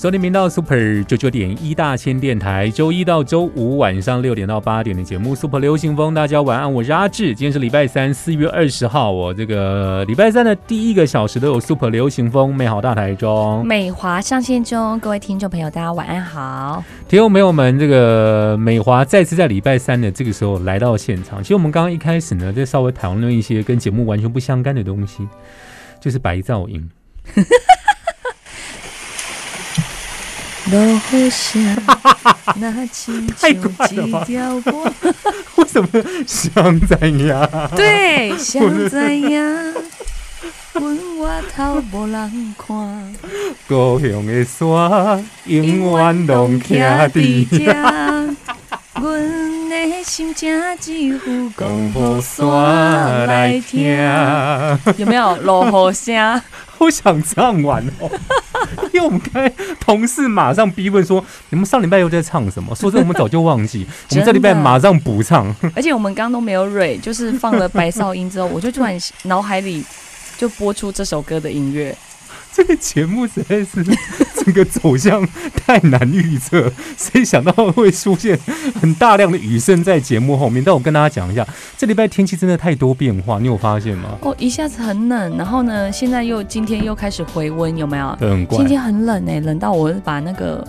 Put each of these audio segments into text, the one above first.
收听频道 Super 九九点一大千电台，周一到周五晚上六点到八点的节目 Super 流行风，大家晚安，我是阿志，今天是礼拜三，四月二十号，我这个礼拜三的第一个小时都有 Super 流行风，美好大台中，美华上线中，各位听众朋友，大家晚安好。听众朋友们，这个美华再次在礼拜三的这个时候来到现场，其实我们刚刚一开始呢，在稍微讨论一些跟节目完全不相干的东西，就是白噪音。落雨声，那像快了吧一条光。为什么想怎样？对，想怎样？阮外头无人看，故乡的山永远拢徛伫遮。阮的心正只有讲讲雨雨伞来听。有没有落雨声？好想唱完哦，因为我们刚才同事马上逼问说，你们上礼拜又在唱什么？说真的，我们早就忘记，我们这礼拜马上补唱。而且我们刚刚都没有蕊，就是放了白噪音之后，我就突然脑海里就播出这首歌的音乐。这个节目实在是整个走向太难预测，谁想到会出现很大量的雨声在节目后面？但我跟大家讲一下，这礼拜天气真的太多变化，你有发现吗？哦，一下子很冷，然后呢，现在又今天又开始回温，有没有？很怪今。天很冷哎、冷到我把那个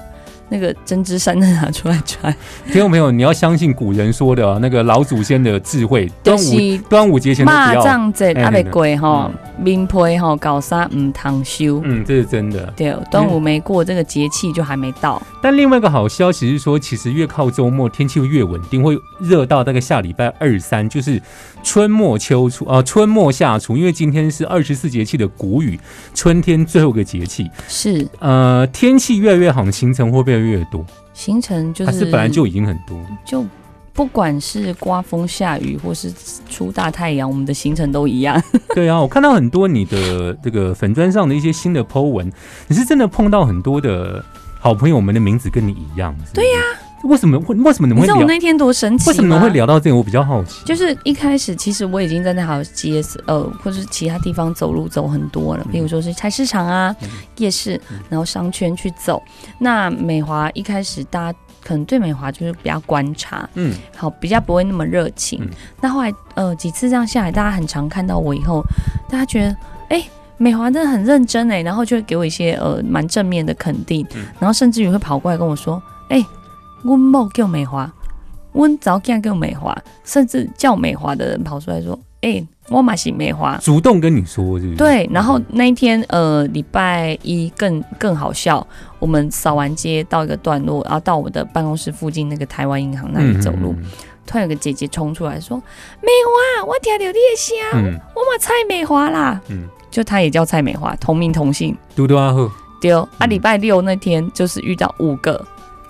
那个针织衫拿出来穿。听众朋友，你要相信古人说的、啊、那个老祖先的智慧，端午端午节前都不蚂要。蚱节哎阿未过吼，面皮吼搞啥唔通修。嗯，这是真的。对，端午没过，这个节气就还没到。但另外一个好消息是说，其实越靠周末，天气会越稳定，会热到大概下礼拜二三，就是春末秋初啊、春末夏初。因为今天是二十四节气的谷雨，春天最后一个节气，是呃，天气越来越好，行程会不会越越多？行程就是还是本来就已经很多？就不管是刮风下雨或是出大太阳，我们的行程都一样。对啊，我看到很多你的这个粉砖上的一些新的 Po 文，你是真的碰到很多的好朋友们的名字跟你一样。对呀、为什么会？为什么你们会聊？你知道我那天多神奇？为什么你会聊到这个？我比较好奇。就是一开始，其实我已经在那条街呃，或者是其他地方走路走很多了，比如说是菜市场啊、嗯夜市，然后商圈去走。那美华一开始大家可能对美华就是比较观察，嗯，好比较不会那么热情。嗯那后来呃几次这样下来，大家很常看到我以后，大家觉得哎。美华真的很认真哎，然后就会给我一些呃蛮正面的肯定，嗯然后甚至于会跑过来跟我说：“哎、温某叫美华，温早干叫美华，甚至叫美华的人跑出来说：‘哎、我嘛是美华。’主动跟你说是不是？对，然后那一天呃礼拜一更更好笑，我们扫完街到一个段落，然后到我的办公室附近那个台湾银行那里走路，嗯突然有个姐姐冲出来说：“美华，我听到你的声，嗯我嘛蔡美华啦。”嗯，就她也叫蔡美华，同名同姓。嘟嘟阿赫对哦，啊，嗯礼拜六那天就是遇到五个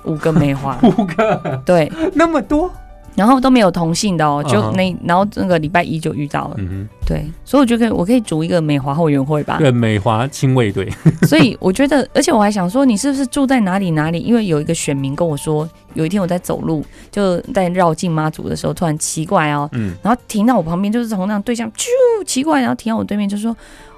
五个梅花，五个。对，那么多，然后都没有同性的哦，就那然后那个礼拜一就遇到了，嗯对，所以我觉得可以我可以组一个美华后援会吧，，对，美华亲卫队，所以我觉得，而且我还想说，你是不是住在哪里哪里？因为有一个选民跟我说，有一天我在走路，就在绕进妈祖的时候，突然奇怪哦，嗯。然后停到我旁边，就是从那样对象，啾，奇怪，然后停到我对面，就说：“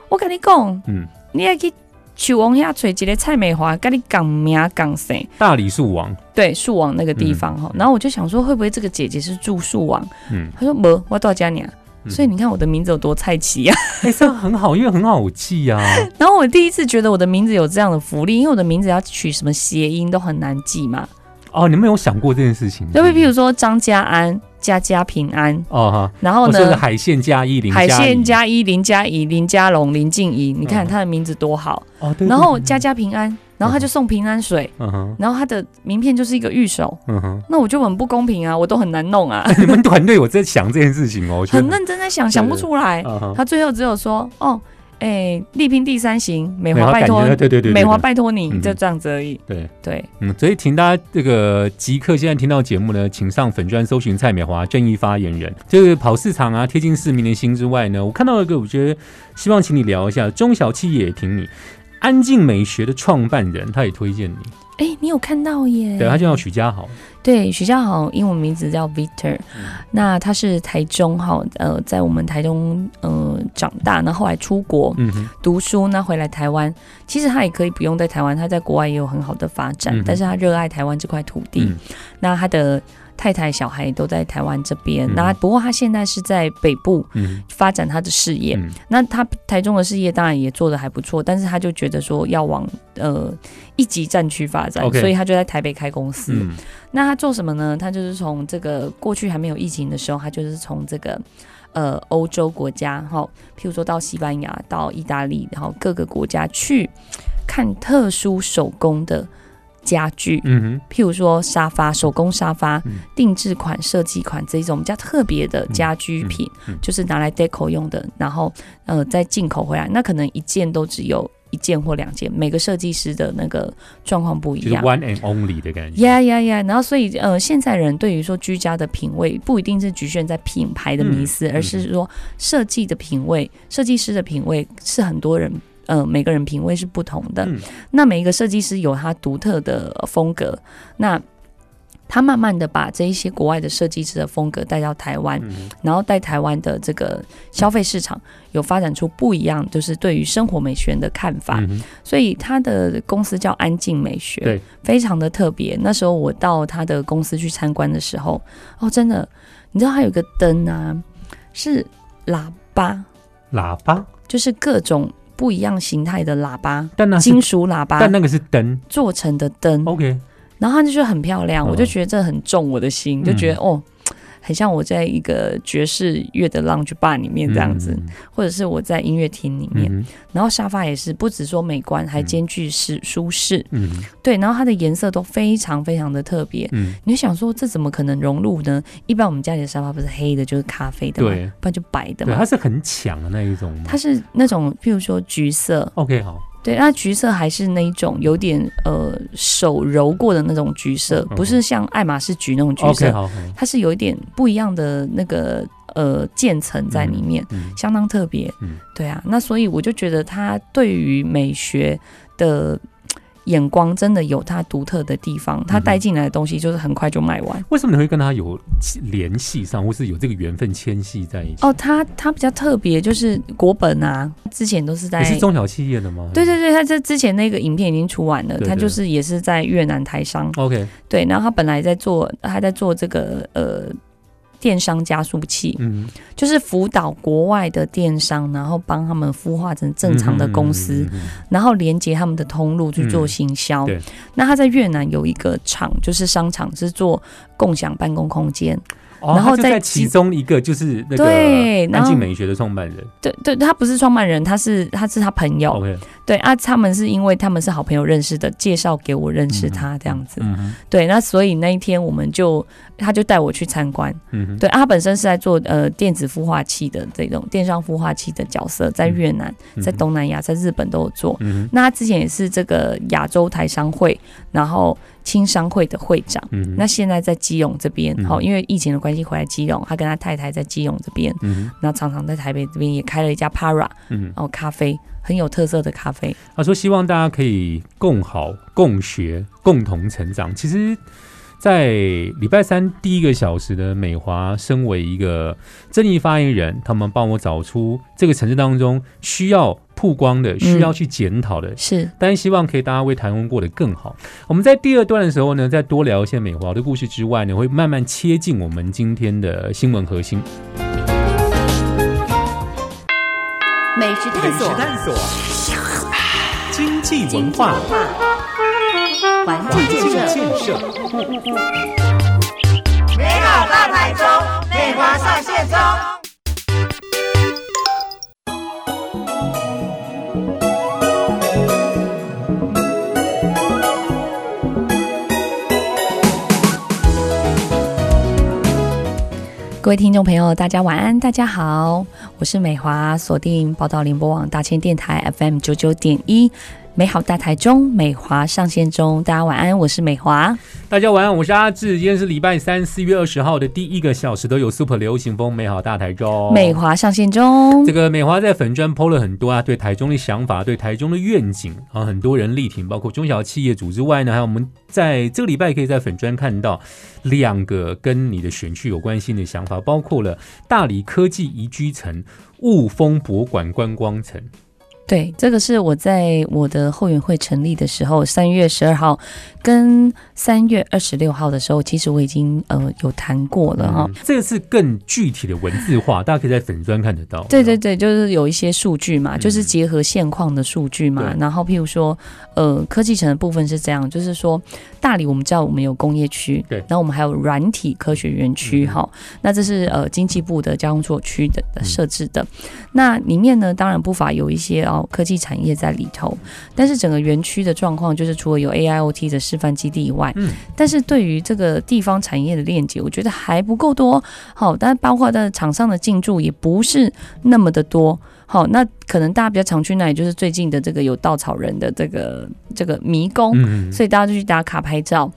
我跟你讲，嗯，你要去树王遐找一个蔡美华，跟你讲名讲谁？大理树王，对，树王那个地方哈。然后我就想说，会不会这个姐姐是住树王？嗯，她说没，我到家娘。嗯所以你看我的名字有多菜奇啊！哎，这样很好，因为很好记啊，然后我第一次觉得我的名字有这样的福利，因为我的名字要取什么谐音都很难记嘛。哦，你们有想过这件事情？对不对？譬如说张家安、家家平安，哦哈，然后呢，海线加一林海线加加一林嘉怡、林嘉龙、林静怡，你看嗯他的名字多好。哦，对，然后对家，家平安，然后他就送平安水，嗯哼。然后他的名片就是一个玉手，嗯哼，那我就很不公平啊，我都很难弄啊，你们团队我在想这件事情哦，我很认真在想，想不出来。嗯他最后只有说，哦，哎，力拼第三型，美美华拜托，对对对对，美华拜托你，嗯就这样子而已。对，对，嗯，所以请大家这个即刻现在听到节目呢，请上粉专搜寻蔡美华正义发言人。就是跑市场啊，贴近市民的心之外呢，我看到一个，我觉得希望请你聊一下，中小企业也挺你。安静美学的创办人，他也推荐你，哎，你有看到耶？对他就叫许家豪，对，许家豪英文名字叫 Victor，、嗯。那他是台中哈，呃，在我们台中呃长大，那后来出国读书，那回来台湾，其实他也可以不用在台湾，他在国外也有很好的发展，嗯但是他热爱台湾这块土地，嗯。那他的太太小孩都在台湾这边，嗯。那不过他现在是在北部嗯。发展他的事业，嗯。那他台中的事业当然也做的还不错，但是他就觉得说要往呃一级战区发展所以他就在台北开公司。嗯。那他做什么呢？他就是从这个过去还没有疫情的时候，他就是从这个呃欧洲国家哈，譬如说到西班牙、到意大利，然后各个国家去看特殊手工的家具，嗯哼，譬如说沙发、手工沙发、嗯。定制款、设计款这一种比较特别的家居品，嗯嗯嗯。就是拿来 deco 用的，然后呃再进口回来，那可能一件都只有一件或两件，每个设计师的那个状况不一就是样。one and only 的感觉，呀呀呀！然后所以呃，现在人对于说居家的品味不一定是局限在品牌的迷思，嗯而是说设计的品味、设计师的品味是很多人呃每个人品味是不同的。嗯那每一个设计师有他独特的风格，那他慢慢的把这一些国外的设计师的风格带到台湾，嗯然后带台湾的这个消费市场有发展出不一样，就是对于生活美学的看法。嗯所以他的公司叫安静美学，对，非常的特别。那时候我到他的公司去参观的时候，哦，真的，你知道他有个灯啊，是喇叭，喇叭，就是各种不一样形态的喇叭，但那是金属喇叭但那个是灯。做成的灯，，OK，然后它就很漂亮，哦我就觉得这很重我的心，就觉得嗯。哦。很像我在一个爵士乐的 lounge bar 里面这样子，嗯。或者是我在音乐厅里面，嗯然后沙发也是不只说美观，还嗯。兼具是舒适。嗯。对，然后它的颜色都非常非常的特别。嗯，你就想说，这怎么可能融入呢？一般我们家里的沙发不是黑的，就是咖啡的嘛，对。不然就白的对，嘛它。是很抢的那一种，它是那种，譬如说橘色，OK 好，对，那橘色还是那一种有点呃手揉过的那种橘色，嗯不是像爱马仕橘那种橘色，它是有一点不一样的那个呃渐层在里面，嗯。相当特别。嗯。对啊，那所以我就觉得它对于美学的眼光真的有他独特的地方，他带进来的东西就是很快就卖完。为什么你会跟他有联系上，或是有这个缘分牵系在一起？哦，他他比较特别，就是国本啊，之前都是在也是中小企业的吗？对对对，他这之前那个影片已经出完了，他就是也是在越南台商，，OK，对，然后他本来在做，他在做这个呃电商加速器，嗯，就是辅导国外的电商，然后帮他们孵化成正常的公司，然后连接他们的通路去做行销。对那他在越南有一个厂，就是商场是做共享办公空间。哦，然后在其中一个就是那个对然后安静美学的创办人对对，他不是创办人，他是他是他朋友。对啊，他们是因为他们是好朋友认识的，介绍给我认识他这样子。嗯哼对，那所以那一天我们就他就带我去参观。嗯，对，啊他本身是在做呃电子孵化器的这种电商孵化器的角色，在越南、嗯在，东南亚、在日本都有做。嗯那他之前也是这个亚洲台商会，然后青商会的会长。嗯，那现在在基隆这边，因为疫情的关系回来基隆，他跟他太太在基隆这边，嗯哼然后常常在台北这边也开了一家 Para 嗯哼，哦咖啡，很有特色的咖啡。他说希望大家可以共好、共学、共同成长。其实，在礼拜三第一个小时的美华，身为一个正义发言人，他们帮我找出这个城市当中需要曝光的、需要去检讨的。是但希望可以大家为台湾过得更好。我们在第二段的时候呢，再多聊一些美华的故事之外呢，会慢慢切进我们今天的新闻核心。美食探索，探索，经济文化，环境建设，设。美好大台中，美华上线中。各位听众朋友，大家晚安，大家好，我是美华，锁定报道联播网大千电台 FM 九九点一。美好大台中，美华上线中，大家晚安，我是美华。大家晚安，我是阿志。今天是礼拜三，四月二十号的第一个小时，都有 Super 流行风，美好大台中，美华上线中。这个美华在粉砖 PO 了很多啊，对台中的想法，对台中的愿景啊，很多人力挺，包括中小企业主之外呢，还有我们在这个礼拜可以在粉砖看到两个跟你的选区有关系的想法，包括了大理科技宜居城、雾峰博物馆观光城。对，这个是我在我的后援会成立的时候，三月十二号跟三月二十六号的时候，其实我已经呃有谈过了哈。这个是更具体的文字化，大家可以在粉砖看得到。对对对，就是有一些数据嘛，就是结合现况的数据嘛。然后譬如说，呃，科技城的部分是这样，就是说大理我们知道我们有工业区，对，然后我们还有软体科学园区哈。那这是呃经济部的交通所区的设置的。那里面呢，当然不乏有一些。科技产业在里头，但是整个园区的状况就是，除了有 AIoT 的示范基地以外，嗯，但是对于这个地方产业的链接，我觉得还不够多。好，但包括在场上的进驻也不是那么的多。好，那可能大家比较常去那里，就是最近的这个有稻草人的这个这个迷宫，所以大家就去打卡拍照。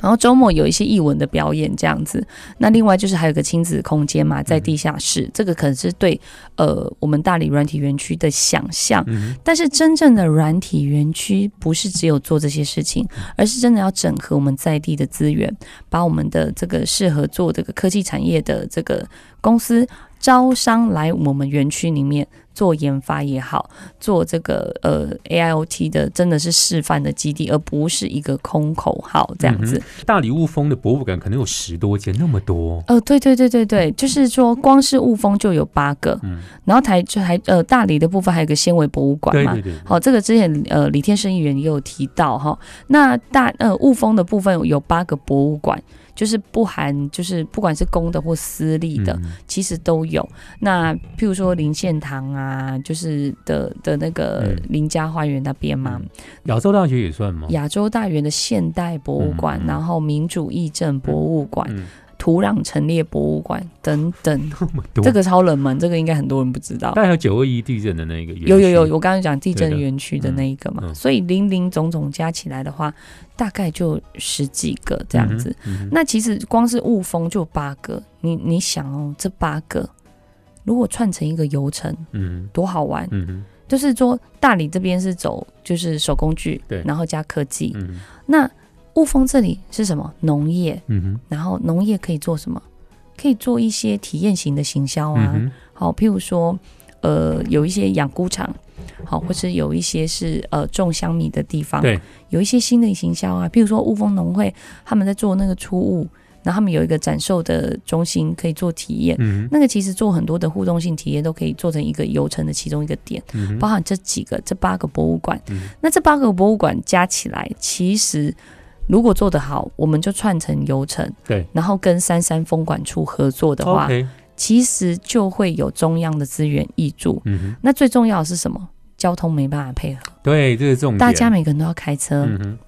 然后周末有一些艺文的表演这样子，那另外就是还有个亲子空间嘛，在地下室，这个可能是对呃我们大理软体园区的想象，但是真正的软体园区不是只有做这些事情，而是真的要整合我们在地的资源，把我们的这个适合做这个科技产业的这个公司招商来我们园区里面。做研发也好，做这个呃 AIoT 的，真的是示范的基地，而不是一个空口号这样子。大理雾峰的博物馆可能有十多间，那么多。呃，对对对对对，就是说光是雾峰就有八个，嗯，然后台就还呃大理的部分还有个纤维博物馆嘛，对对对。好，这个之前呃李天生议员也有提到哈，那大呃雾峰的部分有八个博物馆。就是不含，就是不管是公的或私立的，其实都有。那譬如说林献堂啊，就是的的那个林家花园那边嘛。亚洲大学也算吗？亚洲大园的现代博物馆，然后民主议政博物馆。土壤陈列博物馆等等，这个超冷门，这个应该很多人不知道。但还有九二一地震的那个，有有有，我刚刚讲地震园区的那一个嘛，所以零零总总加起来的话，大概就十几个这样子。那其实光是雾峰就八个，你你想哦，这八个如果串成一个游程，嗯，多好玩。嗯就是说大理这边是走就是手工具，对，然后加科技，嗯，那。雾峰这里是什么农业？嗯哼，然后农业可以做什么？可以做一些体验型的行销啊。好，譬如说，呃，有一些养菇场，好，或是有一些是呃种香米的地方，对，有一些新的行销啊。譬如说雾峰农会，他们在做那个出雾，然后他们有一个展售的中心可以做体验。嗯，那个其实做很多的互动性体验都可以做成一个游程的其中一个点，嗯包含这几个这八个博物馆。那这八个博物馆加起来，其实。如果做得好，我们就串成游程，对，然后跟三山风管处合作的话，其实就会有中央的资源挹注。嗯那最重要的是什么？交通没办法配合。对，这是重点。大家每个人都要开车。嗯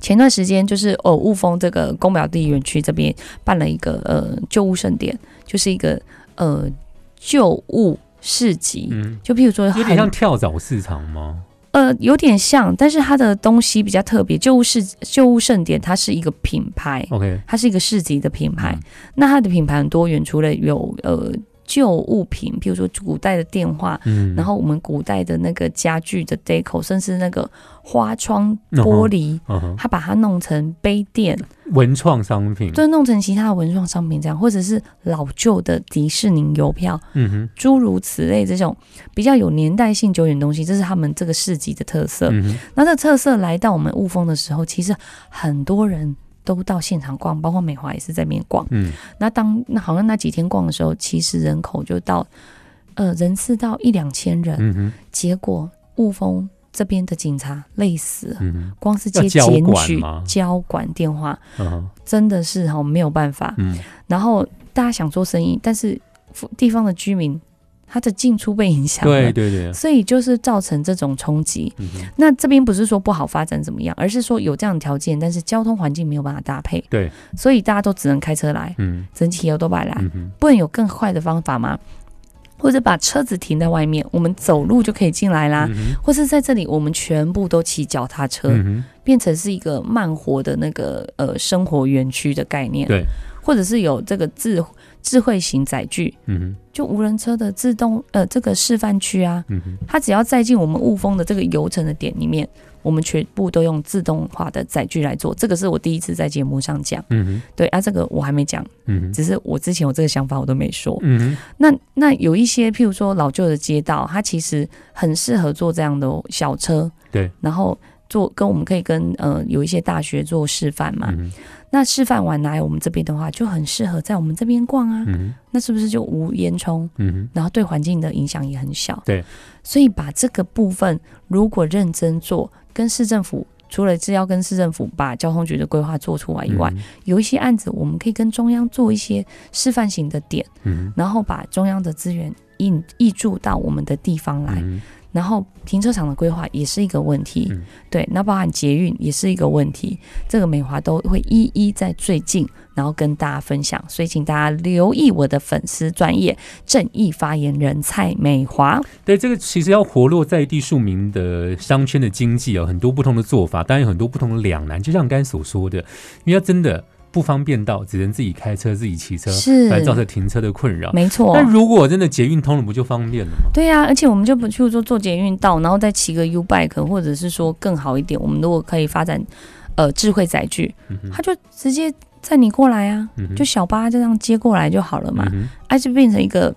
前段时间就是哦，雾峰这个公表地园区这边办了一个呃旧物盛典，就是一个呃旧物市集。嗯。就譬如说，有点像跳蚤市场吗？呃，有点像，但是它的东西比较特别。旧物市旧物盛典，它是一个品牌，OK，它是一个市集的品牌。那它的品牌很多元，除了有呃。旧物品，比如说古代的电话，嗯，然后我们古代的那个家具的 deco，甚至那个花窗玻璃，他把它弄成杯垫、文创商品，对弄成其他的文创商品这样，或者是老旧的迪士尼邮票，嗯哼，诸如此类这种比较有年代性久远东西，这是他们这个市集的特色。那这特色来到我们雾峰的时候，其实很多人。都到现场逛，包括美华也是在面逛。嗯，那当那好像那几天逛的时候，其实人口就到呃人次到一两千人。嗯哼，结果雾峰这边的警察累死了，光是接检举交管电话，真的是哈没有办法。嗯，然后大家想做生意，但是地方的居民它的进出被影响了。对对对，所以就是造成这种冲击。嗯那这边不是说不好发展怎么样，而是说有这样的条件，但是交通环境没有办法搭配，对，所以大家都只能开车来，嗯只能骑油都摆来，嗯，不能有更快的方法吗？或者把车子停在外面，我们走路就可以进来啦。嗯或是在这里，我们全部都骑脚踏车，嗯，变成是一个慢活的那个呃生活园区的概念。对，或者是有这个智智慧型载具，嗯哼，就无人车的自动呃这个示范区啊，嗯哼，它只要载进我们雾峰的这个游程的点里面，我们全部都用自动化的载具来做。这个是我第一次在节目上讲，嗯哼，对啊，这个我还没讲，嗯哼，只是我之前有这个想法，我都没说。嗯哼，那那有一些，譬如说老旧的街道，它其实很适合做这样的小车，对，然后做跟我们可以跟呃有一些大学做示范嘛。嗯哼，那示范完来我们这边的话，就很适合在我们这边逛啊。嗯，那是不是就无烟囱？然后对环境的影响也很小。对，所以把这个部分如果认真做，跟市政府除了是要跟市政府把交通局的规划做出来以外，嗯有一些案子我们可以跟中央做一些示范型的点，嗯然后把中央的资源引挹注到我们的地方来。哼，然后停车场的规划也是一个问题，嗯对，那包含捷运也是一个问题，这个美华都会一一在最近，然后跟大家分享，所以请大家留意我的粉丝专业正义发言人蔡美华。对，这个其实要活络在地庶民的商圈的经济啊，很多不同的做法，当然有很多不同的两难。就像刚才所说的，因为要真的不方便到，只能自己开车、自己骑车，是。来造成停车的困扰。没错。但，如果真的捷运通了，不就方便了吗？对呀、而且我们就不，譬如说做捷运道，然后再骑个 U bike，或者是说更好一点，我们如果可以发展呃智慧载具，嗯，它就直接载你过来啊，嗯就小巴这样接过来就好了嘛。嗯哼。它就变成一个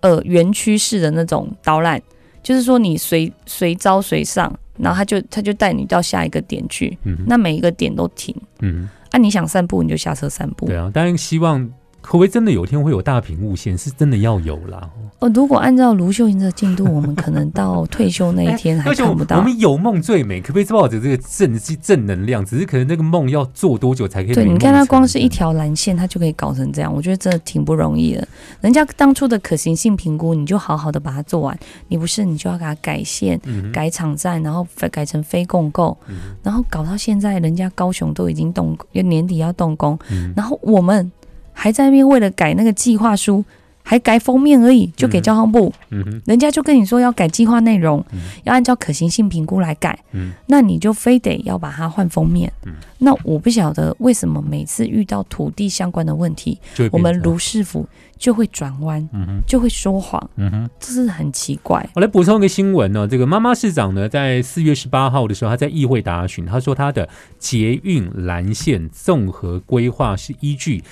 呃园区式的那种导览，就是说你随随招随上，然后他就他就带你到下一个点去，嗯，那每一个点都停，嗯那，你想散步你就下车散步，对。啊，当然希望。可不可以真的有一天会有大屏幕线？是真的要有啦。哦，如果按照卢秀英的进度，我们可能到退休那一天还 看不到。我们有梦最美，可不可以抱着这个正正能量？只是可能那个梦要做多久才可以？对，你看它光是一。条蓝线，它就可以搞成这样，我觉得真的挺不容易的。人家当初的可行性评估，你就好好的把它做完，你不是你就要给它改线、嗯改场站，然后改改成非共购，嗯然后搞到现在，人家高雄都已经动，年底要动工，嗯然后我们还在那边为了改那个计划书，还改封面而已，就给嗯交通部，嗯哼人家就跟你说要改计划内容，嗯要按照可行性评估来改，嗯那你就非得要把它换封面。嗯那我不晓得为什么每次遇到土地相关的问题，我们卢师傅就会转弯，嗯哼就会说谎，嗯哼。这是很奇怪。我来补充一个新闻呢、这个妈妈市长呢，在四月十八号的时候，他在议会答询，他说他的捷运蓝线综合规划是依据。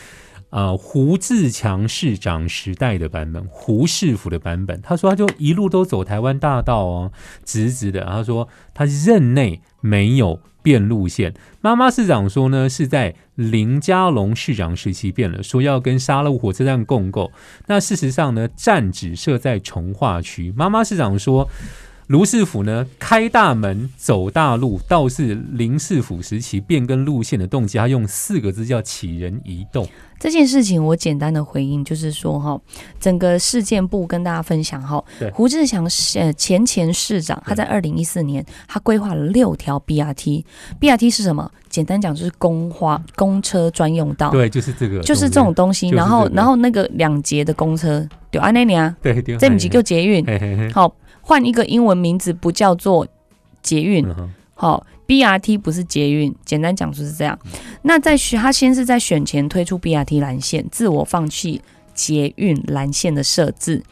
呃，胡志强市长时代的版本，胡市府的版本，他说他就一路都走台湾大道哦，直直的。他说他任内没有变路线。妈妈市长说呢，是在林佳龙市长时期变了，说要跟沙鹿火车站共构。那事实上呢，站只设在从化区。妈妈市长说，卢市府呢开大门走大路，倒是林市府时期变更路线的动机，他用四个字叫启人移动。这件事情我简单的回应就是说哈，整个事件部跟大家分享哈，胡志强市呃前前市长他在二零一四年他规划了六条 BRT，BRT 是什么？简单讲就是公花公车专用道，对，就是这个，就是这种东西。就是然后这个。然后那个两节的公车，对，安内尼啊，对对，这不是叫捷运，好换一个英文名字不叫做捷运，好，BRT 不是捷运，简单讲就是这样。那在选，他先是在选前推出 BRT 蓝线，自我放弃捷运蓝线的设置，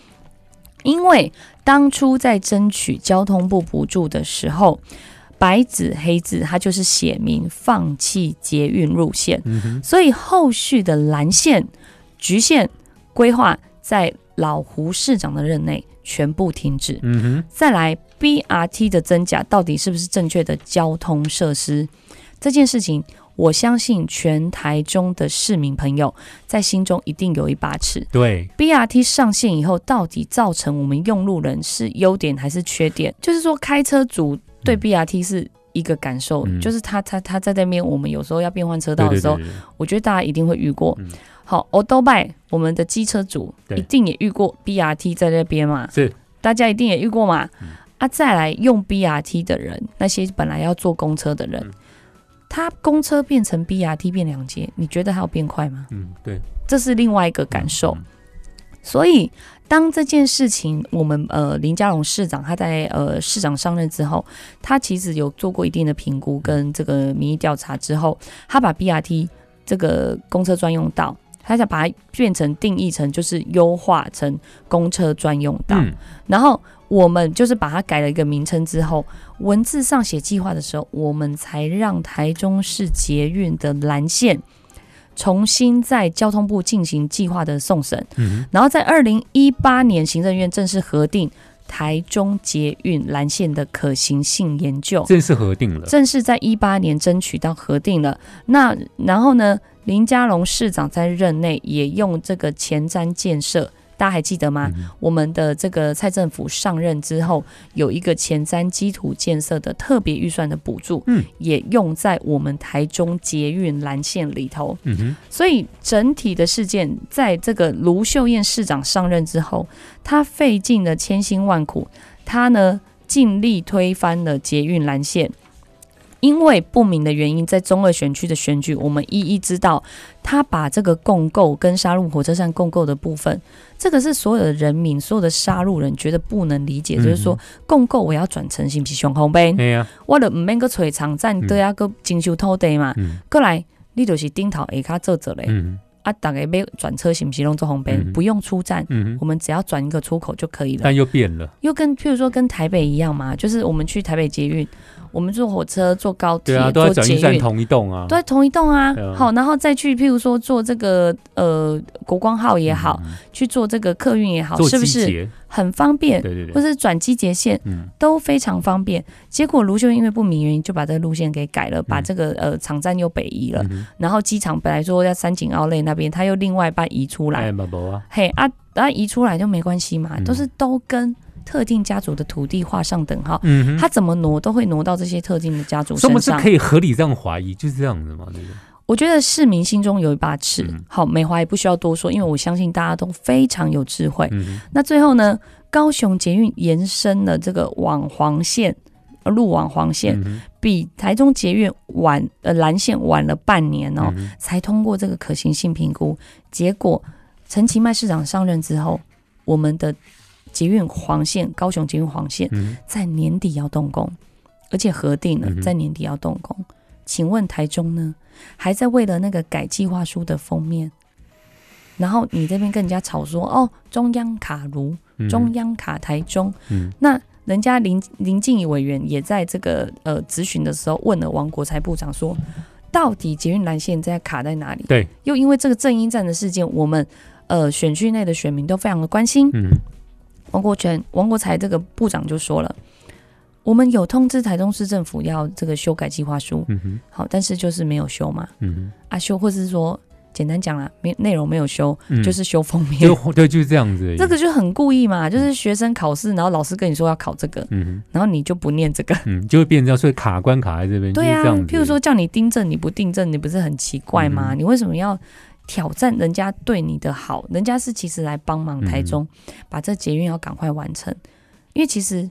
因为当初在争取交通部补助的时候，白纸黑字，它就是写明放弃捷运路线，嗯，所以后续的蓝线、局限规划在老胡市长的任内全部停止。嗯哼，再来 BRT 的真假到底是不是正确的交通设施这件事情，我相信全台中的市民朋友在心中一定有一把尺。对，BRT 上线以后，到底造成我们用路人是优点还是缺点？就是说，开车族对嗯 BRT 是一个感受，嗯。就是他他他在那边，我们有时候要变换车道的时候，对对对，我觉得大家一定会遇过。嗯。好 o d o b i 我们的机车主一定也遇过 BRT 在那边嘛，是。大家一定也遇过嘛。嗯。啊，再来用 BRT 的人，那些本来要坐公车的人，嗯。他公车变成 BRT 变两节，你觉得还有变快吗？嗯对。这是另外一个感受。嗯。所以，当这件事情，我们呃林佳龙市长他在呃市长上任之后，他其实有做过一定的评估跟这个民意调查之后，他把 BRT 这个公车专用道，他想把它变成定义成就是优化成公车专用道，嗯。然后我们就是把它改了一个名称之后，文字上写计划的时候，我们才让台中市捷运的蓝线重新在交通部进行计划的送审，嗯然后在二零一八年行政院正式核定台中捷运蓝线的可行性研究，正式核定了，正是在一八年争取到核定了。那然后呢，林佳龙市长在任内也用这个前瞻建设。大家还记得吗？嗯我们的这个蔡政府上任之后，有一个前瞻基础建设的特别预算的补助，嗯，也用在我们台中捷运蓝线里头。嗯哼所以整体的事件，在这个卢秀燕市长上任之后，他费尽了千辛万苦，他呢尽力推翻了捷运蓝线。因为不明的原因，在中二选区的选举，我们一一知道，他把这个共购跟杀入火车站共购的部分，这个是所有的人民、所有的杀戮人觉得不能理解，嗯就是说共购我要转成是不是上红呗？我的唔免个找场站嗯都要个征收土地嘛，嗯。过来你就是顶头下卡做做嘞。嗯。啊，大概要转车是不是弄做红边，嗯。不用出站，嗯。我们只要转一个出口就可以了。但又变了，又跟譬如说跟台北一样嘛，就是我们去台北捷运，我们坐火车、坐高铁、对啊，都在坐捷运，转运站同一栋啊，都在同一栋啊啊。好，然后再去譬如说坐这个呃国光号也好，嗯，去坐这个客运也好，是不是，很方便？对对对，或是转机捷线嗯。都非常方便。结果卢秀燕因为不明原因就把这个路线给改了，把嗯。这个呃场站又北移了，嗯，然后机场本来说在三井奥莱那边，他又另外把移出来。嘿啊，啊移出来就没关系嘛，嗯。都是都跟特定家族的土地画上等号。他怎么挪都会挪到这些特定的家族所以我们是身上。可以合理这样怀疑，就是这样子嘛，对不对？我觉得市民心中有一把尺。嗯好，美华也不需要多说，因为我相信大家都非常有智慧。嗯，那最后呢，高雄捷运延伸了这个往黄线，呃路往黄线，嗯比台中捷运晚呃蓝线晚了半年哦，嗯才通过这个可行性评估。结果陈其迈市长上任之后，我们的捷运黄线，高雄捷运黄线嗯。在年底要动工，而且核定了在年底要动工。请问台中呢，还在为了那个改计划书的封面，然后你这边跟人家吵说哦，中央卡如，中央卡台中，嗯。那人家林林静怡委员也在这个呃咨询的时候问了王国才部长说，到底捷运蓝线在卡在哪里？对，又因为这个正音站的事件，我们呃选区内的选民都非常的关心。嗯王国权、王国才这个部长就说了，我们有通知台中市政府要这个修改计划书，嗯哼。好，但是就是没有修嘛，嗯啊修或是说简单讲啦，没内容没有修，哼，就是修封面。就 对，就是这样子，这个就很故意嘛，就是学生考试，然后老师跟你说要考这个，嗯哼。然后你就不念这个。嗯，就会变成这样，所以卡关卡在这边，对啊譬如说叫你订正，你不订正，你不是很奇怪吗？嗯你为什么要挑战人家对你的好？人家是其实来帮忙台中，嗯把这捷运要赶快完成。因为其实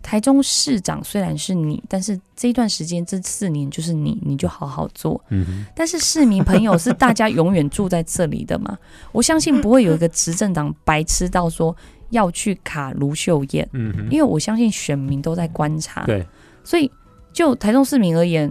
台中市长虽然是你，但是这一段时间这四年就是你，你就好好做。嗯但是市民朋友是大家永远住在这里的嘛，我相信不会有一个执政党白痴到说要去卡卢秀燕。嗯哼，因为我相信选民都在观察，对，所以就台中市民而言，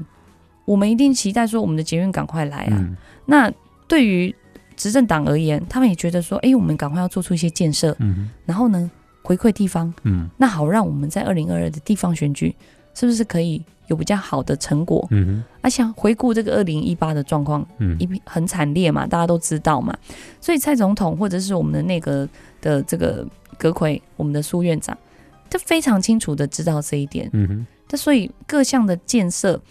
我们一定期待说我们的捷运赶快来啊。嗯那对于执政党而言，他们也觉得说，哎、我们赶快要做出一些建设，嗯然后呢回馈地方，嗯那好让我们在二零二二的地方选举是不是可以有比较好的成果？嗯哼而且回顾这个二零一八的状况，嗯一很惨烈嘛，大家都知道嘛。所以蔡总统或者是我们的内阁的这个阁魁，我们的苏院长，他非常清楚的知道这一点。嗯哼那所以各项的建设，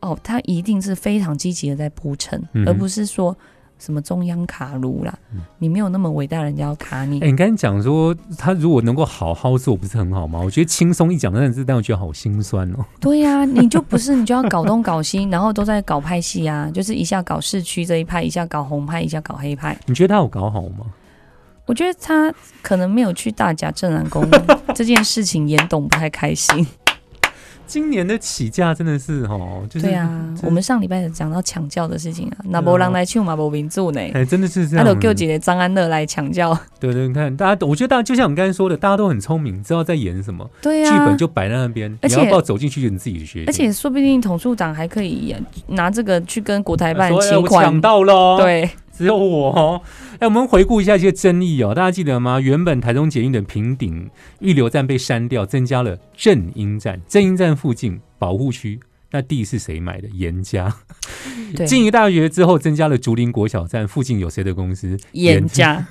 哦，他一定是非常积极的在铺陈，嗯而不是说什么中央卡路啦，你没有那么伟大，人家要卡你。哎、你刚才讲说他如果能够好好做，不是很好吗？我觉得轻松一讲，但是但我觉得好心酸哦。对呀、你就不是你就要搞东搞西，然后都在搞派系啊，就是一下搞市区这一派，一下搞红派，一下搞黑派。你觉得他有搞好吗？我觉得他可能没有去大甲镇南宫 这件事情，严董不太开心。今年的起价真的是哦，就是对啊，我们上礼拜有讲到抢教的事情啊，那波人来抢嘛，无民住呢。哎、真的是这他样。都叫姐姐张安乐来抢教，对对，你看大家，我觉得大家就像我们刚才说的，大家都很聪明，知道在演什么，对呀、剧本就摆在那边，而且你要不要走进去就你自己决定。而且说不定统处长还可以拿这个去跟国台办请款。抢，到喽，，对，只有我哦。哎，我们回顾一下一些争议哦，大家记得吗？原本台中捷运的平顶预留站被删掉，增加了正音站，正音站附近保护区。那地是谁买的？严家。对，静宜大学之后增加了竹林国小站，附近有谁的公司？严家，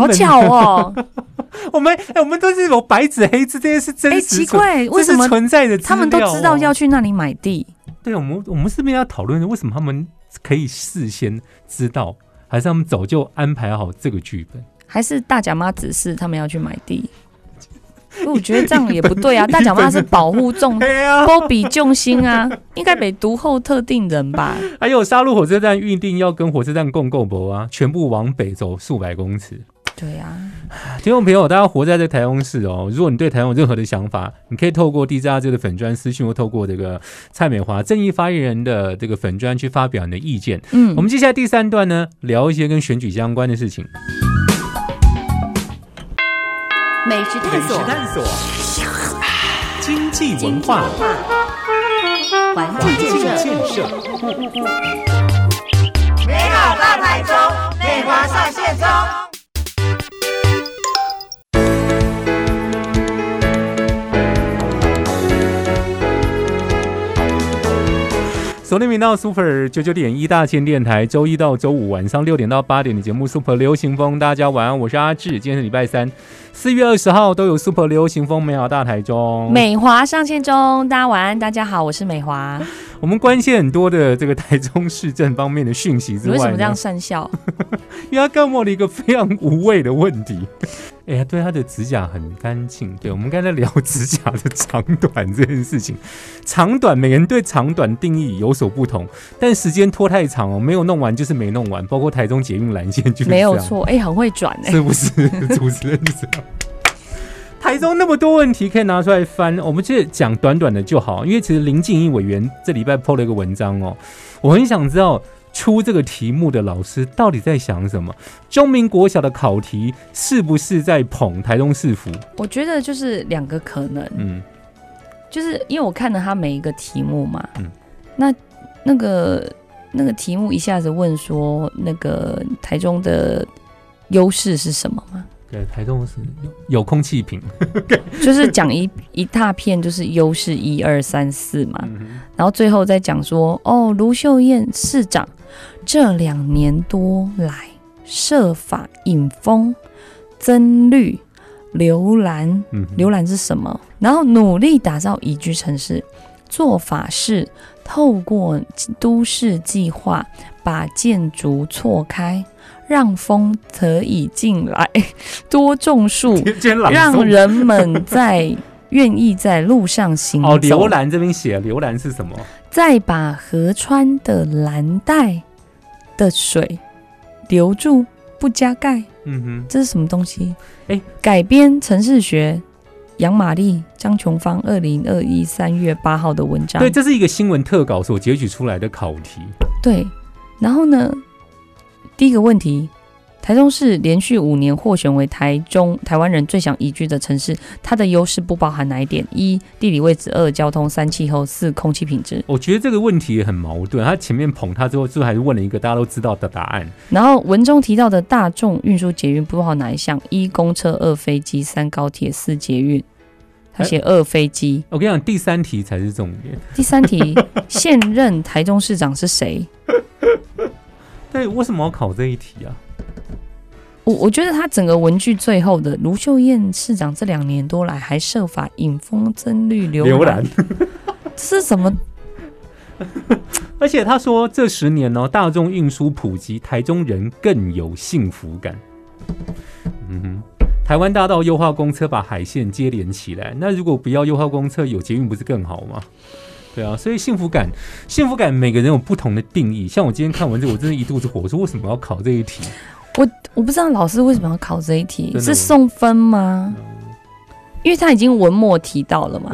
好巧哦！我们哎，我们都是有白纸黑字，这些是真哎，实存，奇怪，为什么存在的哦？他们都知道要去那里买地？对，我们我们是不是要讨论为什么他们可以事先知道，还是他们早就安排好这个剧本？还是大甲妈指示他们要去买地？我觉得这样也不对啊！大脚妈是保护众，波比众心啊，应该被独后特定人吧？还有杀戮火车站预定要跟火车站共构博啊，全部往北走数百公尺。对啊，听众朋友，大家活在这台中市哦，如果你对台湾有任何的想法，你可以透过 DJ 这个粉砖私讯，或透过这个蔡美华正义发言人的这个粉砖去发表你的意见。嗯我，们接下来第三段呢，聊一些跟选举相关的事情。美食探索，探索，经济文化，环境建设，设。美好大台中，美华上线中。锁定频道 Super 九九点一大千电台，周一到周五晚上六点到八点的节目 Super 流行风，大家晚安，我是阿志，今天是礼拜三，四月二十号都有 Super 流行风美好大台中。美华上线中，大家晚安，大家好，我是美华。我们关心很多的这个台中市政方面的讯息之外，你为什么这样讪笑？因为他告诉了一个非常无谓的问题。哎呀，对他的指甲很干净。对，我们刚才聊 指甲的长短这件事情，长短每个人对长短定义有所不同，但时间拖太长哦，没有弄完就是没弄完。包括台中捷运蓝线就没有错，哎、很会转哎、是不是？主持人是这样。台中那么多问题可以拿出来翻，我们就讲短短的就好。因为其实林静怡委员这礼拜 PO 了一个文章哦，我很想知道出这个题目的老师到底在想什么。中民国小的考题是不是在捧台中市府？我觉得就是两个可能，嗯，就是因为我看了他每一个题目嘛，嗯那那个那个题目一下子问说那个台中的优势是什么吗？对，台中是有有空气瓶。就是讲一一大片，就是优势一二三四嘛，嗯然后最后再讲说，哦，卢秀燕市长这两年多来设法引风增绿，留蓝，嗯哼浏览是什么？然后努力打造宜居城市，做法是透过都市计划把建筑错开，让风可以进来，多种树，让人们在愿意在路上行哦，走浏。览这边写浏览是什么？再把河川的蓝带的水留住，不加盖。嗯哼，这是什么东西？哎改编城市学，杨玛丽、张琼芳，二零二一三月八号的文章。对，这是一个新闻特稿所截取出来的考题。对然后呢，第一个问题，台中市连续五年获选为台中台湾人最想宜居的城市，它的优势不包含哪一点？一、地理位置；二、交通；三、气候；四、空气品质。我觉得这个问题也很矛盾。他前面捧他之后，最后还是问了一个大家都知道的答案。然后文中提到的大众运输捷运不包含哪一项？一、公车；二、飞机；三、高铁；四、捷运。他写二飞机。我跟你讲，第三题才是重点。第三题，现任台中市长是谁？对，为什么要考这一题啊？我我觉得他整个文具最后的卢秀燕市长这两年多来还设法引风增绿流浏览 这是什么？而且他说，这十年呢、大众运输普及，台中人更有幸福感。嗯哼，台湾大道优化公车把海线接连起来，那如果不要优化公车，有捷运不是更好吗？对啊，所以幸福感，幸福感每个人有不同的定义。像我今天看文字，我真的一肚子火，我说为什么要考这一题？我我不知道老师为什么要考这一题，是送分吗？因为他已经文末提到了嘛。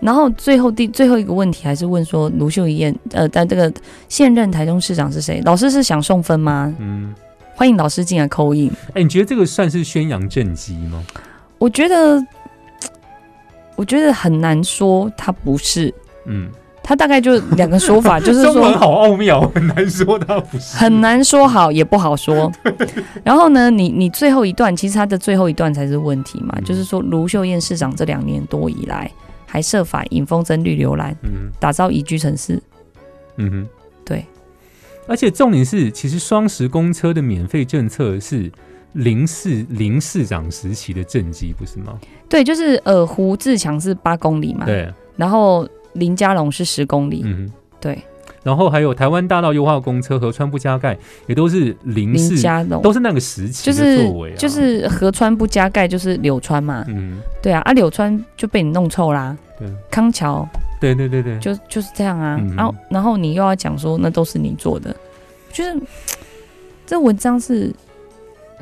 然后最后第最后一个问题还是问说卢秀燕，呃，但这个现任台中市长是谁？老师是想送分吗？嗯，欢迎老师进来扣印。哎、你觉得这个算是宣扬政绩吗？我觉得，我觉得很难说他不是，嗯，他大概就两个说法，就是说中文好奥妙，很难说他不是。很难说好，也不好说。然后呢，你你最后一段，其实他的最后一段才是问题嘛，嗯就是说卢秀燕市长这两年多以来，还设法引风筝绿流蓝，嗯打造宜居城市。嗯哼。对，而且重点是，其实双十公车的免费政策是林市林市长时期的政绩，不是吗？对，就是呃，胡志强是八公里嘛，对，然后林家龙是十公里，嗯。对，然后还有台湾大道优化公车、河川不加盖，也都是林林市，佳龙。都是那个时期的就是作为啊。就是河川不加盖就是柳川嘛，嗯，对啊，啊柳川就被你弄臭啦，对。康桥。对对对对，就就是这样啊，嗯。然后然后你又要讲说那都是你做的，就是 这文章是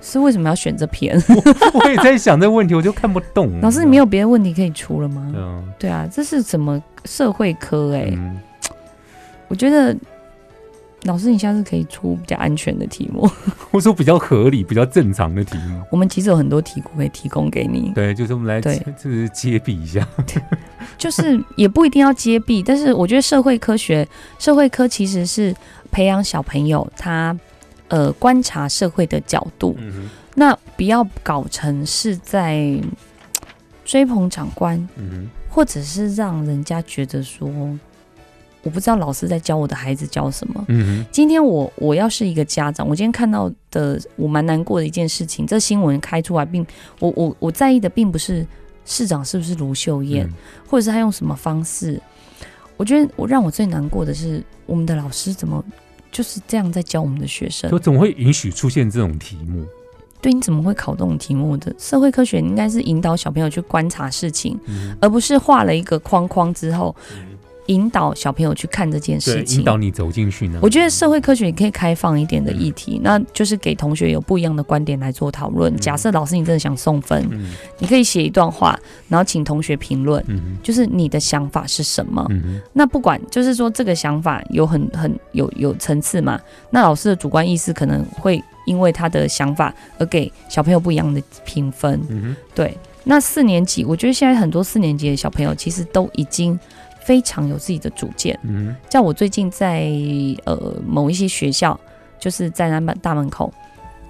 是为什么要选这篇？我也在想这个问题，我就看不懂。老师你没有别的问题可以出了吗？嗯，对啊，这是什么社会科哎、嗯，我觉得老师你下次可以出比较安全的题目，或者说比较合理、比较正常的题目。我们其实有很多题库可以提供给你，对，就是我们来对 就是揭弊一下。就是也不一定要揭弊，但是我觉得社会科学、社会科其实是培养小朋友他呃观察社会的角度，嗯，那不要搞成是在 追捧长官，嗯或者是让人家觉得说，我不知道老师在教我的孩子教什么，。今天我我要是一个家长，我今天看到的我蛮难过的一件事情，这新闻开出来，并我我我在意的并不是市长是不是卢秀燕，嗯。或者是他用什么方式。我觉得我让我最难过的是，我们的老师怎么就是这样在教我们的学生我？怎么会允许出现这种题目？对，你怎么会考这种题目的？社会科学应该是引导小朋友去观察事情，嗯而不是画了一个框框之后嗯引导小朋友去看这件事情。引导你走进去呢。我觉得社会科学也可以开放一点的议嗯题，那就是给同学有不一样的观点来做讨论。嗯假设老师你真的想送分，嗯你可以写一段话，然后请同学评论，嗯就是你的想法是什么。嗯那不管就是说这个想法有很很有有层次嘛，那老师的主观意识可能会因为他的想法而给小朋友不一样的评分。嗯对，那四年级，我觉得现在很多四年级的小朋友其实都已经非常有自己的主见。嗯哼。像我最近在呃某一些学校，就是在那门大门口，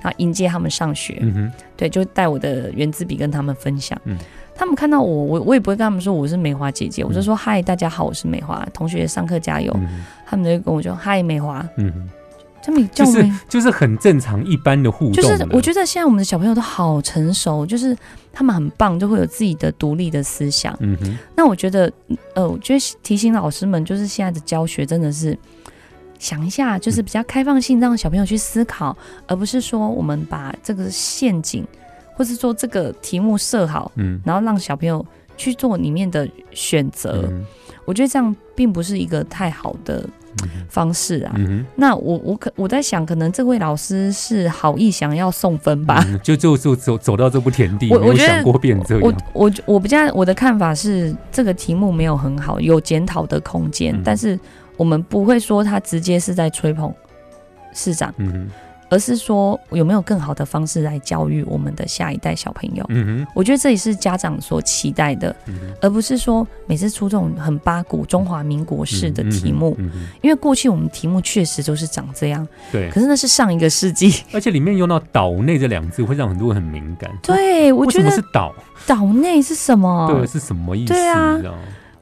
然后迎接他们上学，嗯哼。对，就带我的圆珠笔跟他们分享。嗯。他们看到我，我我也不会跟他们说我是梅花姐姐，我就嗯说嗨，大家好，我是梅花，同学上课加油。他们就跟我说嗨，梅花，嗯哼，他们就是。就是很正常一般的互动的。就是我觉得现在我们的小朋友都好成熟，就是他们很棒，就会有自己的独立的思想。嗯哼那我觉得，呃，我觉得提醒老师们，就是现在的教学真的是想一下，就是比较开放性，让小朋友去思考，而不是说我们把这个陷阱，或是说这个题目设好，嗯然后让小朋友去做里面的选择。嗯我觉得这样并不是一个太好的哼方式啊。嗯那我我可我在想，可能这位老师是好意想要送分吧。嗯就就就走走到这步田地，我我想过变这我样。我我比较我的看法是，这个题目没有很好，有检讨的空间，嗯但是我们不会说他直接是在吹捧市长，嗯哼而是说有没有更好的方式来教育我们的下一代小朋友。嗯哼我觉得这也是家长所期待的，嗯而不是说每次出这种很八股中华民国式的题目，嗯嗯因为过去我们题目确实都是长这样，对，可是那是上一个世纪。而且里面用到“岛内”这两字，会让很多人很敏感。对，我为什么觉得是岛？岛内是什么？对，是什么意思？对啊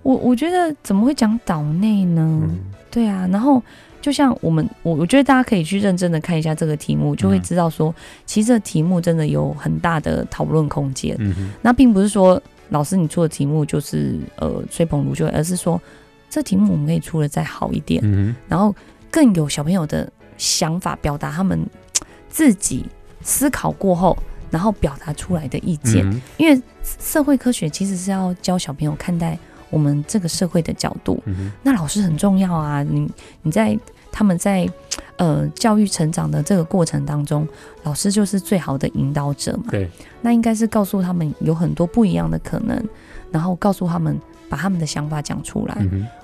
我我觉得怎么会讲岛内呢？嗯对啊，然后就像我们，我我觉得大家可以去认真的看一下这个题目，就会嗯知道说，其实这题目真的有很大的讨论空间。那并不是说老师你出的题目就是呃吹捧如就，而是说这题目我们可以出的再好一点，嗯然后更有小朋友的想法，表达他们 自己思考过后，然后表达出来的意，见。嗯因为社会科学其实是要教小朋友看待我们这个社会的角度，那老师很重要啊，你你在他们在呃教育成长的这个过程当中，老师就是最好的引导者嘛。对，那应该是告诉他们有很多不一样的可能，然后告诉他们把他们的想法讲出来。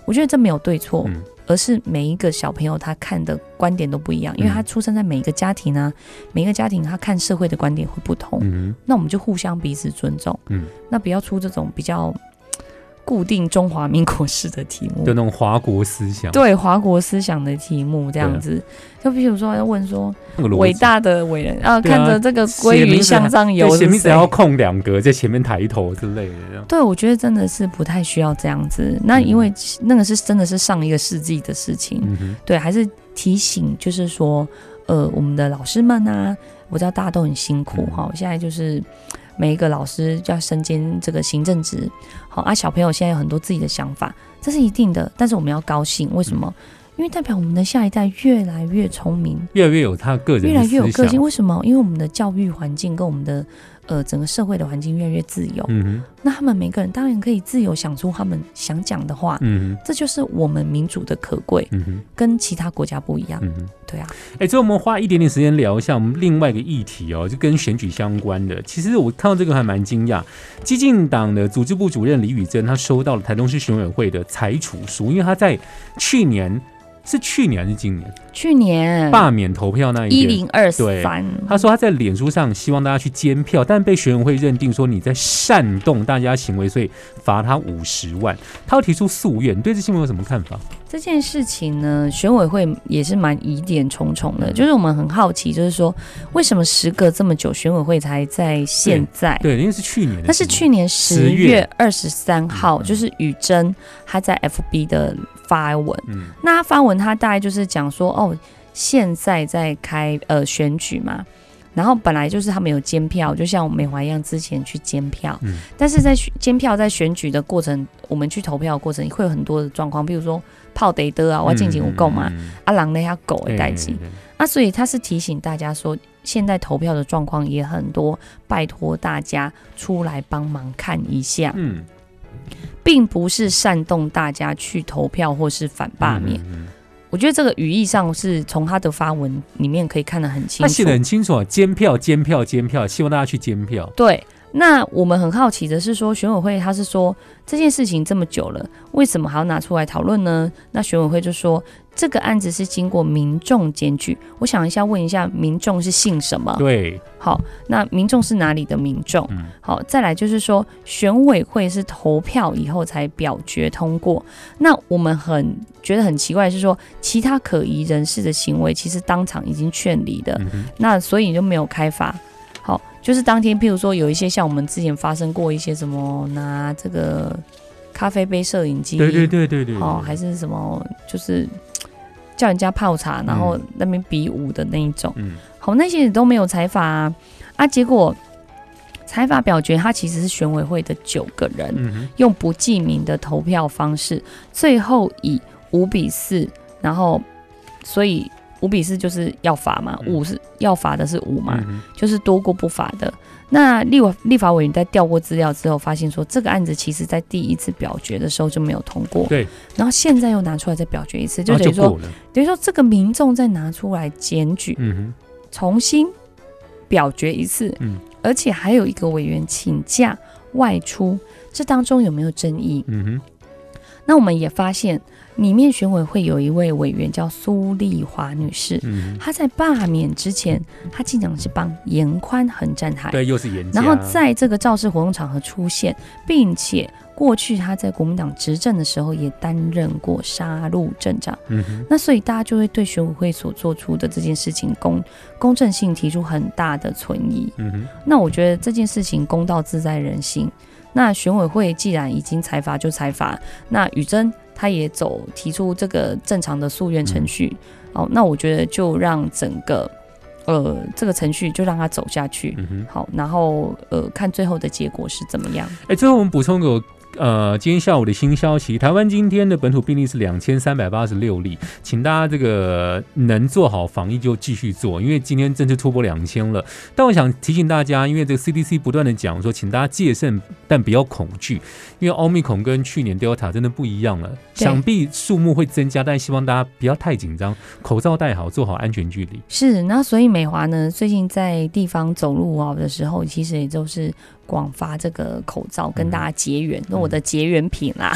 我觉得这没有对错，嗯。而是每一个小朋友他看的观点都不一样，因为他嗯出生在每一个家庭啊，每一个家庭他看社会的观点会不同。嗯那我们就互相彼此尊重，嗯，那不要出这种比较固定中华民国式的题目，就。那种华国思想，对华国思想的题目这样子，就比如说要问说伟大的伟人啊，啊。看着这个鲑鱼向上游对，前面只要空两格，在前面抬头之类的。这样。对，我觉得真的是不太需要这样子。那因为那个是真的是上一个世纪的事情，嗯，对，还是提醒，就是说，呃，我们的老师们啊，我知道大家都很辛苦嗯。哈、现在就是每一个老师要身兼这个行政职，好啊，小朋友现在有很多自己的想法，这是一定的，但是我们要高兴，为什么？因为代表我们的下一代越来越聪明，越来越有他个人越来越有个性。为什么？因为我们的教育环境跟我们的呃整个社会的环境越来越自由，嗯那他们每个人当然可以自由想出他们想讲的话，，嗯哼，这就是我们民主的可贵，嗯哼，跟其他国家不一样。嗯哼。对啊，哎，最后我们花一点点时间聊一下我们另外一个议题哦，就跟选举相关的。其实我看到这个还蛮惊讶，激进党的组织部主任李宇珍，他收到了台东市选委会的裁处书，因为他在去年是去年还是今年？去年。罢免投票那一天，一零二对三，他说他在脸书上希望大家去监票，但被选委会认定说你在煽动大家行为，所以罚他五十万。他要提出诉愿，你对这新闻有什么看法？这件事情呢，选委会也是蛮疑点重重的，嗯。就是我们很好奇，就是说为什么时隔这么久，选委会才在现在？对，因为是去年那是去年十月月。二十三号，嗯。就是宇珍他在 FB 的发文，嗯。那他发文他大概就是讲说，哦，现在在开呃选举嘛，然后本来就是他们有监票，就像美华一样，之前去监票，嗯。但是在选监票在选举的过程，我们去投票的过程会有很多的状况，比如说泡得的啊，我要进行无够嘛，嗯。啊狼的呀狗的代际，对对。啊，所以他是提醒大家说，现在投票的状况也很多，拜托大家出来帮忙看一下，嗯，并不是煽动大家去投票或是反罢免。嗯嗯嗯我觉得这个语义上是从他的发文里面可以看得很清楚他写的。很清楚啊，监票、监票、监票，希望大家去监票。对，那我们很好奇的是说，选委会他是说这件事情这么久了，为什么还要拿出来讨论呢？那选委会就说这个案子是经过民众检举。我想一下，问一下民众是姓什么？对，好，那民众是哪里的民众？嗯好，再来就是说，选委会是投票以后才表决通过。那我们很觉得很奇怪是说，其他可疑人士的行为，其实当场已经劝离的，嗯那所以就没有开罚。好，就是当天，譬如说有一些像我们之前发生过一些什么拿这个咖啡杯摄影机，对对对对对，哦，还是什么，就是叫人家泡茶，然后那边比武的那一种。嗯。好，那些也都没有采罚啊，啊结果采罚表决，他其实是选委会的九个人，嗯用不记名的投票方式，最后以五比四，然后所以五比四就是要罚嘛，嗯。五是要罚的是五嘛，嗯就是多过不罚的。那立法立法委员在调过资料之后，发现说这个案子其实在第一次表决的时候就没有通过，对，然后现在又拿出来再表决一次，就等于说。等于说这个民众再拿出来检举，嗯哼。重新表决一次，嗯。而且还有一个委员请假外出，这当中有没有争议？嗯哼。那我们也发现，里面选委会有一位委员叫苏丽华女士，嗯，她在罢免之前，她竟然是帮严宽恒站台，对，又是严，然后在这个造势活动场合出现，并且过去她在国民党执政的时候也担任过杀戮镇长。那所以大家就会对选委会所做出的这件事情公公正性提出很大的存疑。嗯哼那我觉得这件事情公道自在人心。那选委会既然已经裁罚就裁罚，那宇珍他也走提出这个正常的诉愿程序，哦，那我觉得就让整个呃这个程序就让他走下去。嗯。好，然后呃看最后的结果是怎么样。哎，最后我们补充一个呃，今天下午的新消息，台湾今天的本土病例是两千三百八十六例，请大家这个能做好防疫就继续做，因为今天正式突破两千了。但我想提醒大家，因为这个 CDC 不断的讲说，请大家戒慎，但不要恐惧，因为奥密克戎跟去年 Delta 真的不一样了，想必数目会增加，但希望大家不要太紧张，口罩戴好，做好安全距离。是，那所以美华呢，最近在地方走路啊的时候，其实也就是广发这个口罩，跟大家结缘，那、我的结缘品啦。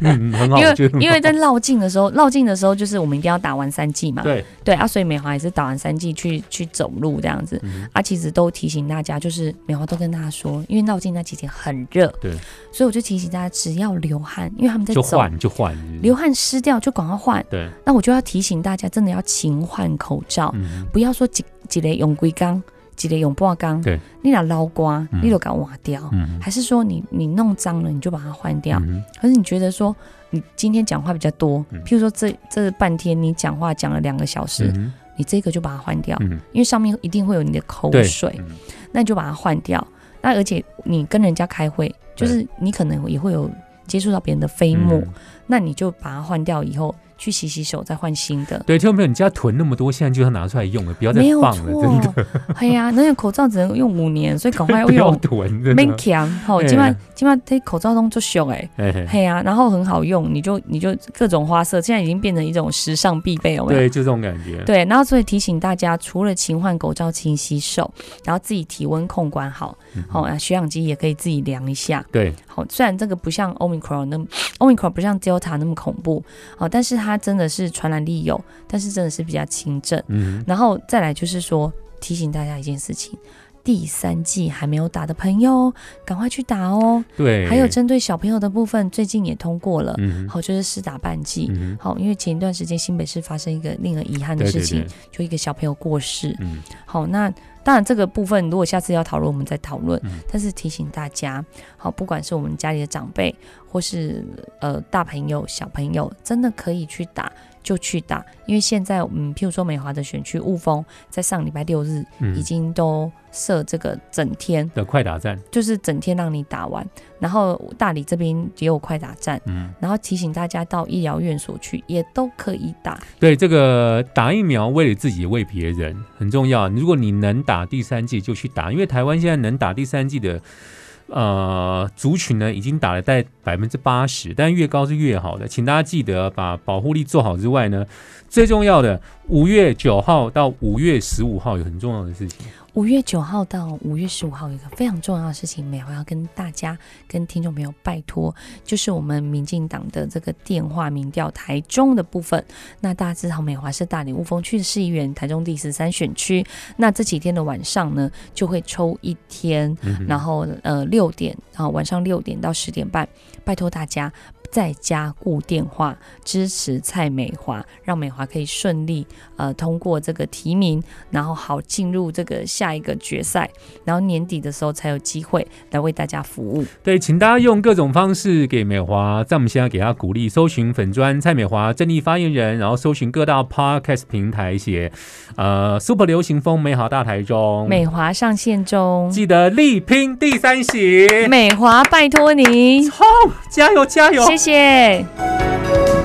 嗯，很好，因为因为在绕境的时候，绕境的时候就是我们一定要打完三剂嘛，对，对啊，所以美华也是打完三剂去去走路这样子。嗯。啊，其实都提醒大家，就是美华都跟大家说，因为绕境那几天很热，对，所以我就提醒大家，只要流汗，因为他们在就走，换就换，流汗湿掉就赶快换。对，那我就要提醒大家，真的要勤换口罩，嗯，不要说几几类用龟缸，几类用半缸，对，你俩捞瓜，嗯。你就给它挖掉。嗯，还是说你你弄脏了你就把它换掉？嗯可是你觉得说你今天讲话比较多，嗯。譬如说这这半天你讲话讲了两个小时，嗯你这个就把它换掉，嗯，因为上面一定会有你的口水，嗯那你就把它换掉。那而且你跟人家开会，就是你可能也会有接触到别人的飞沫，嗯。那你就把它换掉以后去洗洗手，再换新的。对，听众朋友，你家囤那么多，现在就要拿出来用了，不要再没有放了，真的错，哎呀，那个口罩只能用五年，所以赶快不要用。囤，真免的。强，吼，嘿今晚今晚这口罩都就凶哎，嘿嘿嘿呀、然后很好用，你就你就各种花色，现在已经变成一种时尚必备，有没有？对，就这种感觉。对，然后所以提醒大家，除了勤换口罩、勤洗手，然后自己体温控管好，嗯好、啊，血氧机也可以自己量一下。对，好，虽然这个不像 Omicron 那么 Omicron 不像 Delta 那么恐怖，好，但是它真的是传染力有，但是真的是比较轻症。嗯，然后再来就是说，提醒大家一件事情。第三季还没有打的朋友，赶快去打哦！对。还有针对小朋友的部分，最近也通过了，嗯，好，就是试打半季。嗯，好，因为前一段时间新北市发生一个令人遗憾的事情，对，就一个小朋友过世。嗯好，那当然这个部分如果下次要讨论，我们再讨论。嗯但是提醒大家，好，不管是我们家里的长辈，或是呃大朋友、小朋友，真的可以去打就去打，因为现在嗯，譬如说美华的选区雾峰，在上礼拜六日嗯已经都设这个整天，的快打站，就是整天让你打完。然后大理这边也有快打站，嗯，然后提醒大家到医疗院所去也都可以打。对，这个打疫苗为了自己，为别人很重要。如果你能打第三剂，就去打，因为台湾现在能打第三剂的。呃，族群呢已经打了在百分之八十，但越高是越好的，请大家记得把保护力做好之外呢，最重要的五月九号到五月十五号有很重要的事情。五月九号到五月十五号有一个非常重要的事情，美华要跟大家、跟听众朋友拜托，就是我们民进党的这个电话民调台中的部分。那大家知道，美华是大理雾峰区的市议员，台中第十三选区。那这几天的晚上呢，就会抽一天，然后呃六点，然后晚上六点到十点半，拜托大家。在家固电话支持蔡美华，让美华可以顺利呃通过这个提名，然后好进入这个下一个决赛，然后年底的时候才有机会来为大家服务。对，请大家用各种方式给美华，在我们现在给她鼓励，搜寻粉砖蔡美华正义发言人，然后搜寻各大 podcast 平台写呃 Super 流行风美好大台中，美华上线中，记得力拼第三席，美华拜托你，加油加油！谢谢。谢